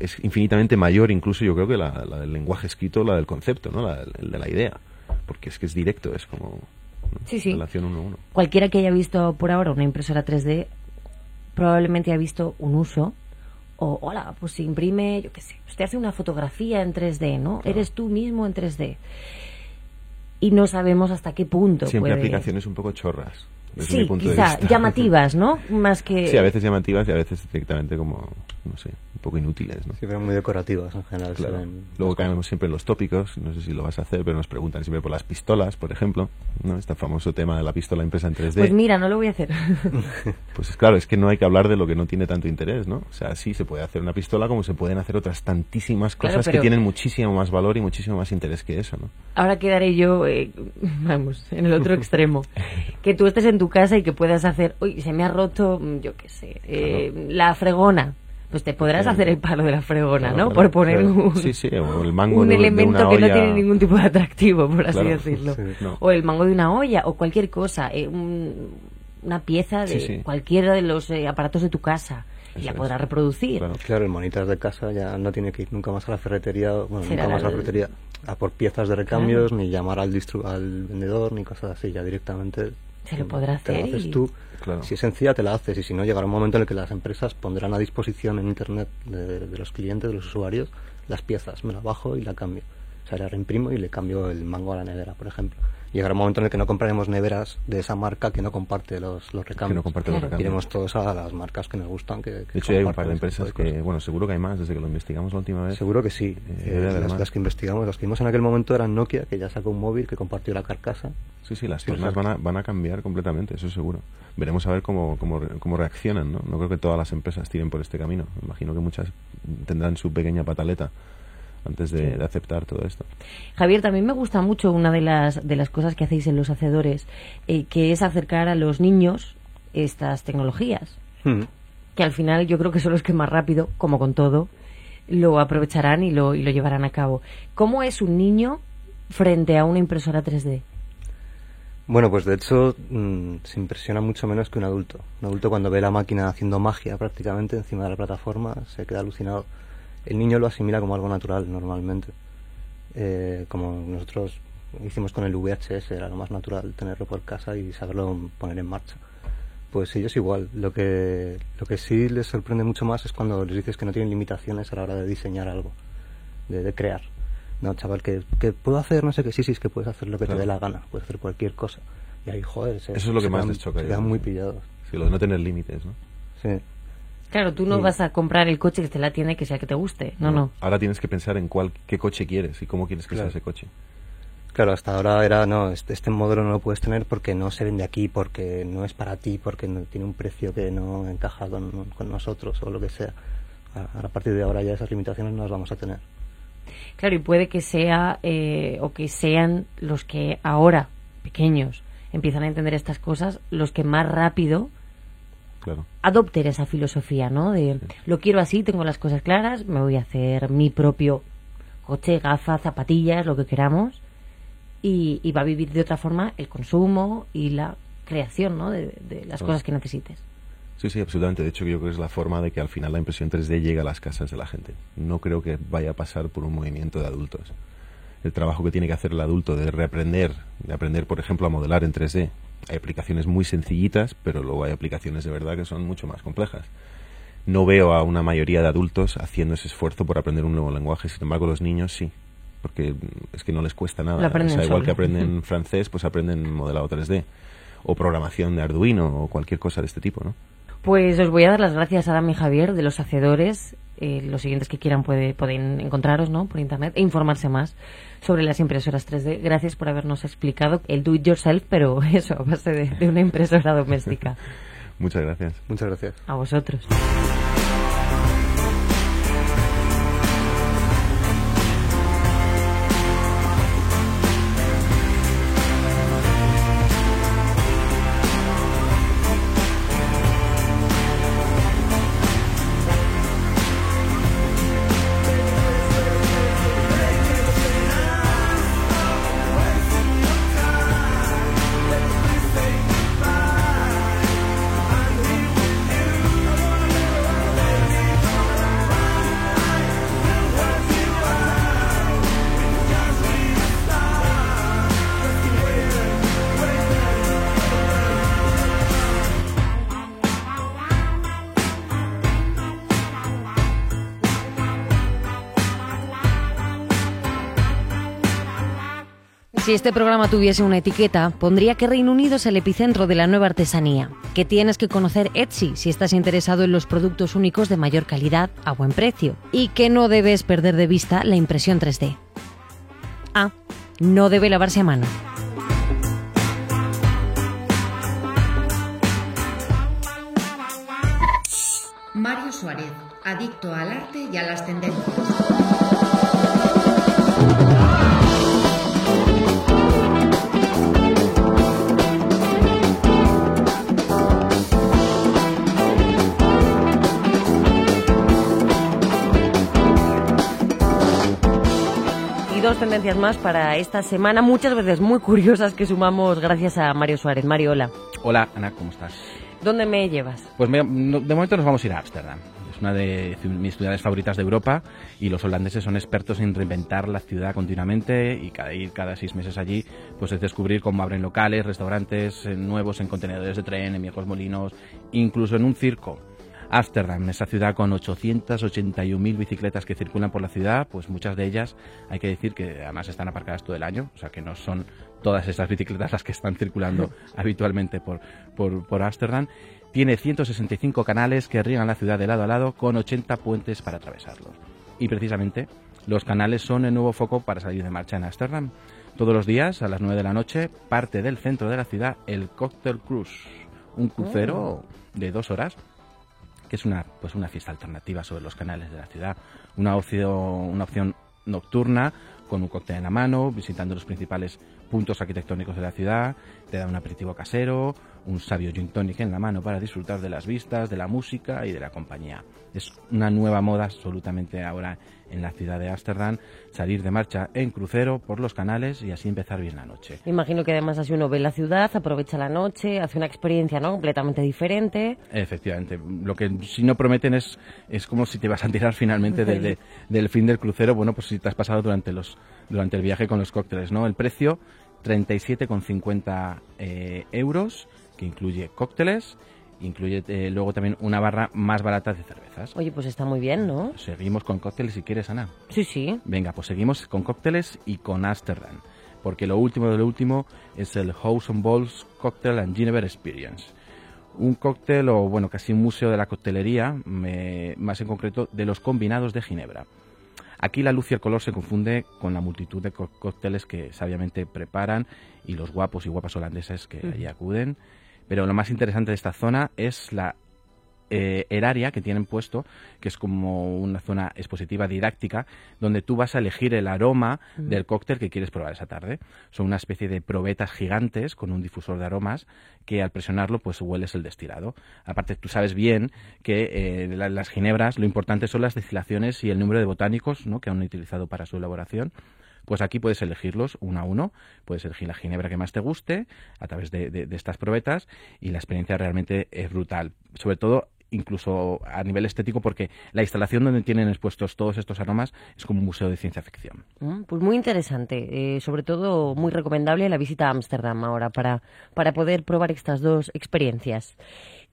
es infinitamente mayor, incluso yo creo que la, la del lenguaje escrito, la del concepto, ¿no? La, de la idea. Porque es que es directo, es como ¿no? Sí, sí. relación uno a uno. Cualquiera que haya visto por ahora una impresora 3D probablemente ha visto un uso o, hola, pues imprime, yo qué sé, usted hace una fotografía en 3D, ¿no? Eres tú mismo en 3D. Y no sabemos hasta qué punto Siempre puede... aplicaciones un poco chorras. Desde mi Sí, de vista. llamativas, ¿no? Más que... Sí, a veces llamativas y a veces directamente como, no sé, un poco inútiles, ¿no? Sí, pero muy decorativas en general. Claro. ven- Luego caemos siempre en los tópicos, no sé si lo vas a hacer, pero nos preguntan siempre por las pistolas, por ejemplo, ¿no? Este famoso tema de la pistola impresa en 3D. Pues mira, no lo voy a hacer. Pues es claro, es que no hay que hablar de lo que no tiene tanto interés, ¿no? O sea, sí se puede hacer una pistola como se pueden hacer otras tantísimas Claro, cosas que tienen muchísimo más valor y muchísimo más interés que eso, ¿no? Ahora quedaré yo, eh, vamos, en el otro extremo. Que tú estés en tu casa y que puedas hacer, uy, se me ha roto, mm, yo qué sé, eh, la fregona. Pues te podrás Claro. hacer el palo de la fregona, Claro, ¿no? claro, Por poner claro. un, Sí, sí, o el mango un de- de elemento una que no tiene ningún tipo de atractivo, por así Claro. decirlo. Sí, no. O el mango de una olla, o cualquier cosa, eh, un- una pieza de Sí, sí. cualquiera de los eh, aparatos de tu casa. y la podrás reproducir. Claro. el monitor de casa ya no tiene que ir nunca más a la ferretería, bueno, Será nunca más a la ferretería a por piezas de recambios, ni llamar al, distru- al vendedor, ni cosas así, ya directamente Se lo podrá te hacer haces y- tú. Si es sencilla, te la haces, y si no, llegará un momento en el que las empresas pondrán a disposición en Internet de, de los clientes, de los usuarios, las piezas. Me la bajo y la cambio. O sea, la reimprimo y le cambio el mango a la nevera, por ejemplo. Llegará un momento en el que no compraremos neveras de esa marca que no comparte los, los recambios. no comparte los recambios. Iremos todos a las marcas que nos gustan. Que, que De hecho, hay un par de empresas que, bueno, seguro que hay más desde que lo investigamos la última vez. Seguro que sí. Eh, Eh, las, que investigamos, las que vimos en aquel momento eran Nokia, que ya sacó un móvil que compartió la carcasa. Sí, sí, las claro. van a, van a cambiar completamente, eso seguro. Veremos a ver cómo, cómo, re- cómo reaccionan, ¿no? No creo que todas las empresas tiren por este camino. Me imagino que muchas tendrán su pequeña pataleta antes de, Sí. de aceptar todo esto. Javier, también me gusta mucho una de las, de las cosas que hacéis en Los Hacedores, eh, que es acercar a los niños estas tecnologías, que al final yo creo que son los que más rápido, como con todo, lo aprovecharán y lo, y lo llevarán a cabo. ¿Cómo es un niño frente a una impresora 3D? Bueno, pues de hecho mm, se impresiona mucho menos que un adulto. Un adulto cuando ve la máquina haciendo magia prácticamente encima de la plataforma se queda alucinado. El niño lo asimila como algo natural normalmente. Eh, como nosotros hicimos con el VHS, era lo más natural tenerlo por casa y saberlo poner en marcha. Pues ellos igual. Lo que, lo que sí les sorprende mucho más es cuando les dices que no tienen limitaciones a la hora de diseñar algo, de, de crear. No, chaval, que, que puedo hacer no sé qué, sí, sí, es que puedes hacer lo que Claro. te dé la gana, puedes hacer cualquier cosa. Y ahí, joder, se- Eso es lo que más quedan- les choca. Se quedan muy pillados. Sí, lo de no tener límites, ¿no? Sí. Claro, tú no Sí. vas a comprar el coche que en la tienda y que sea que te guste. No, no. Ahora tienes que pensar en cuál, qué coche quieres y cómo quieres que Claro. sea ese coche. Claro, hasta ahora era, no, este, este modelo no lo puedes tener porque no se vende aquí, porque no es para ti, porque no, tiene un precio que no encaja con, con nosotros o lo que sea. A, a partir de ahora ya esas limitaciones no las vamos a tener. Claro, y puede que sea eh, o que sean los que ahora, pequeños, empiezan a entender estas cosas, los que más rápido Claro. adopten esa filosofía, ¿no? De lo quiero así, tengo las cosas claras, me voy a hacer mi propio coche, gafas, zapatillas, lo que queramos, y, y va a vivir de otra forma el consumo y la creación, ¿no? De, de las cosas que necesites. Sí, sí, absolutamente. De hecho, yo creo que es la forma de que al final la impresión 3D llegue a las casas de la gente. No creo que vaya a pasar por un movimiento de adultos. El trabajo que tiene que hacer el adulto de reaprender, de aprender, por ejemplo, a modelar en 3D. Hay aplicaciones muy sencillitas, pero luego hay aplicaciones de verdad que son mucho más complejas. No veo a una mayoría de adultos haciendo ese esfuerzo por aprender un nuevo lenguaje. Sin embargo, los niños sí, porque es que no les cuesta nada. O sea, igual que aprenden francés, pues aprenden modelado 3D. O programación de Arduino o cualquier cosa de este tipo, ¿no? Pues os voy a dar las gracias a Adam y Javier de los hacedores. Eh, los siguientes que quieran puede, pueden encontraros ¿no? por internet e informarse más sobre las impresoras 3D. Gracias por habernos explicado el do it yourself, pero eso, a base de, de una impresora doméstica. Muchas gracias. Muchas gracias. A vosotros. Si este programa tuviese una etiqueta, pondría que Reino Unido es el epicentro de la nueva artesanía, que tienes que conocer Etsy si estás interesado en los productos únicos de mayor calidad a buen precio, y que no debes perder de vista la impresión 3D. Ah, no debe lavarse a mano. Mario Suárez, adicto al arte y a las tendencias. Dos tendencias más para esta semana, muchas veces muy curiosas que sumamos gracias a Mario Suárez. Mario, hola. Hola, Ana, ¿cómo estás? ¿Dónde me llevas? Pues me- no- de momento nos vamos a ir a Ámsterdam. Es una de mis ciudades favoritas de Europa y los holandeses son expertos en reinventar la ciudad continuamente y cada ir cada seis meses allí pues es descubrir cómo abren locales, restaurantes eh, nuevos en contenedores de tren, en viejos molinos, incluso en un circo. Ámsterdam, esa ciudad con 881.000 bicicletas que circulan por la ciudad, pues muchas de ellas hay que decir que además están aparcadas todo el año, o sea que no son todas esas bicicletas las que están circulando habitualmente por, por, por Ámsterdam. Tiene 165 canales que riegan la ciudad de lado a lado con 80 puentes para atravesarlos. Y precisamente los canales son el nuevo foco para salir de marcha en Ámsterdam. Todos los días, a las 9 de la noche, parte del centro de la ciudad el Cocktail Cruise, un crucero de dos horas que es una, pues una fiesta alternativa sobre los canales de la ciudad. Una opción, una opción nocturna con un cóctel en la mano, visitando los principales puntos arquitectónicos de la ciudad, te da un aperitivo casero, un sabio gin tonic en la mano para disfrutar de las vistas, de la música y de la compañía. Es una nueva moda absolutamente ahora en la ciudad de Ámsterdam, salir de marcha en crucero por los canales y así empezar bien la noche. Imagino que además así uno ve la ciudad, aprovecha la noche, hace una experiencia ¿no? completamente diferente. Efectivamente, lo que si no prometen es, es como si te vas a tirar finalmente de- de- del fin del crucero, bueno, pues si te has pasado durante, los, durante el viaje con los cócteles, ¿no? El precio, 37,50 eh, euros, que incluye cócteles, incluye eh, luego también una barra más barata de cervezas. Oye, pues está muy bien, ¿no? Seguimos con cócteles si quieres, Ana. Sí, sí. Venga, pues seguimos con cócteles y con Amsterdam, porque lo último de lo último es el House on Balls Cocktail and Ginever Experience. Un cóctel, o bueno, casi un museo de la coctelería, más en concreto de los combinados de Ginebra. Aquí la luz y el color se confunde con la multitud de cócteles que sabiamente preparan y los guapos y guapas holandeses que allí acuden. Pero lo más interesante de esta zona es la eh, el área que tienen puesto, que es como una zona expositiva didáctica, donde tú vas a elegir el aroma Mm. del cóctel que quieres probar esa tarde. Son una especie de probetas gigantes con un difusor de aromas que al presionarlo pues hueles el destilado. Aparte tú sabes bien que eh, la- las ginebras lo importante son las destilaciones y el número de botánicos ¿no? que han utilizado para su elaboración. Pues aquí puedes elegirlos uno a uno, puedes elegir la ginebra que más te guste a través de, de- de estas probetas y la experiencia realmente es brutal. Sobre todo incluso a nivel estético porque la instalación donde tienen expuestos todos estos aromas es como un museo de ciencia ficción. Mm, Pues muy interesante, eh, sobre todo muy recomendable la visita a Ámsterdam ahora para, para poder probar estas dos experiencias.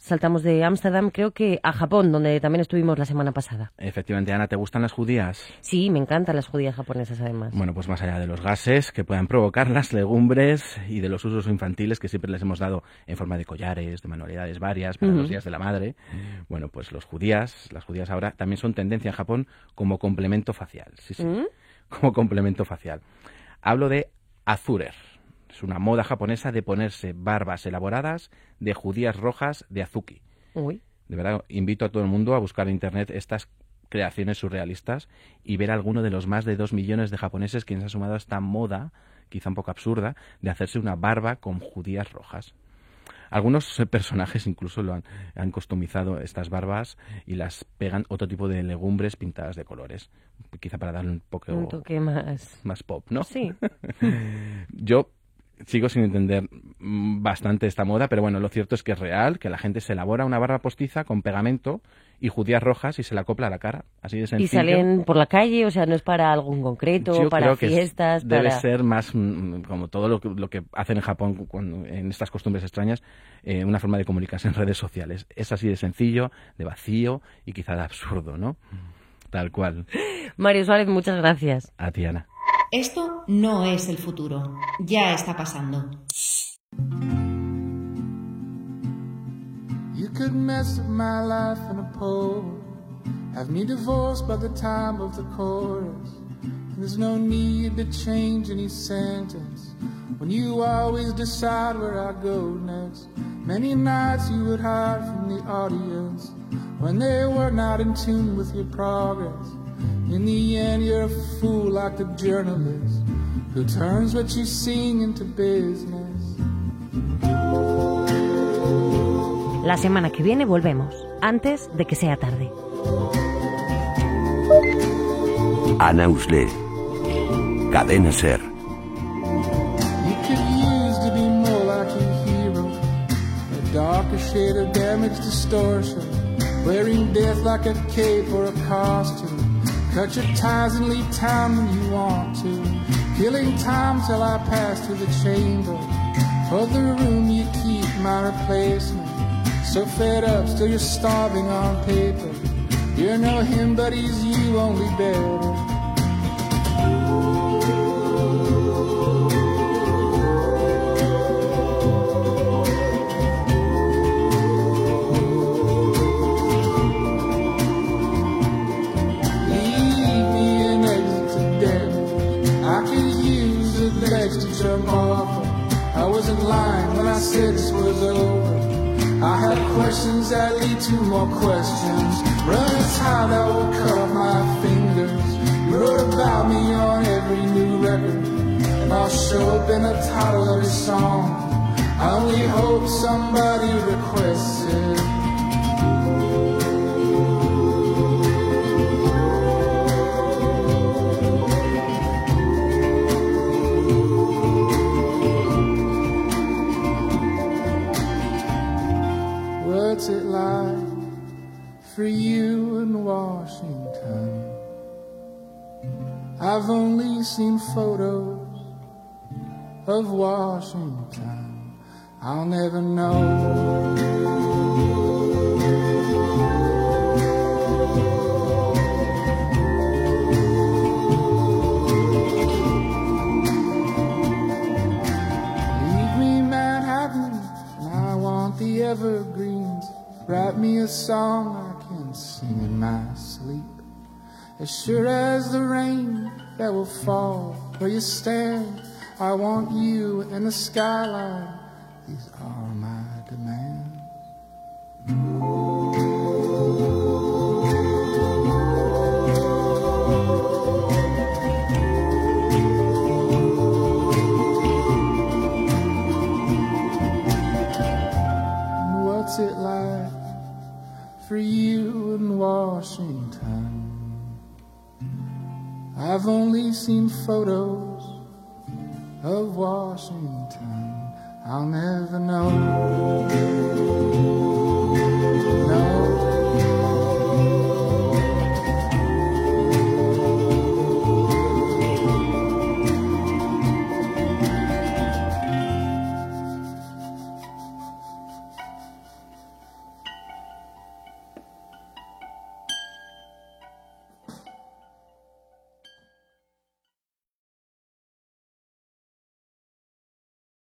Saltamos de Ámsterdam, creo que a Japón, donde también estuvimos la semana pasada. Efectivamente, Ana, ¿te gustan las judías? Sí, me encantan las judías japonesas además. Bueno, pues más allá de los gases que puedan provocar las legumbres y de los usos infantiles que siempre les hemos dado en forma de collares, de manualidades varias para los días de la madre, bueno, pues los judías, las judías ahora también son tendencia en Japón como complemento facial. Sí, sí, ¿Mm? como complemento facial. Hablo de azurer. Es una moda japonesa de ponerse barbas elaboradas de judías rojas de azuki. Uy. De verdad, invito a todo el mundo a buscar en internet estas creaciones surrealistas y ver a alguno de los más de dos millones de japoneses que se han sumado a esta moda, quizá un poco absurda, de hacerse una barba con judías rojas. Algunos personajes incluso lo han, han customizado estas barbas y las pegan otro tipo de legumbres pintadas de colores, quizá para darle un poco Un toque más... más pop, ¿no? Sí. Yo sigo sin entender mm, bastante esta moda, pero bueno, lo cierto es que es real, que la gente se elabora una barba postiza con pegamento y judías rojas y se la acopla a la cara, así de sencillo. Y salen por la calle, o sea, no es para algo en concreto, Yo para creo que fiestas, debe para... ser más mm, como todo lo que, lo que hacen en Japón cuando- en estas costumbres extrañas, eh, una forma de comunicarse en redes sociales. Es así de sencillo, de vacío y quizá de absurdo, ¿no? Tal cual. Mario Suárez, muchas gracias. A ti, Ana. Esto no es el futuro, ya está pasando. You could mess up my life in a poem. Have me divorced by the time of the chorus. And there's no need to change any sentence. When you always decide where I go next. Many nights you would hide from the audience. When they were not in tune with your progress. In the end, you're a fool like the journalist who turns what you sing into business. La semana que viene volvemos, antes de que sea tarde. Ana Usle. Cadena Ser. You could use to be more like your hero. A darker shade of damage distortion. Wearing death like a cape or a costume. Cut your ties and leave town when you want to. Killing time till I pass to the chamber. For the room you keep my replacement. So fed up, still you're starving on paper. You're no him, but he's you, only better. Questions that lead to more questions. Running tight, I will cut my fingers. You wrote about me on every new record. And I'll show up in the title of your song. I only hope somebody requests it. Seen photos of Washington. I'll never know. Leave me Manhattan, I want the evergreens. Write me a song I can sing in my sleep. As sure as the rain that will fall where you stand, I want you in the skyline. These are my demands. And what's it like for you in Washington? I've only seen photos of Washington. I'll never know. No.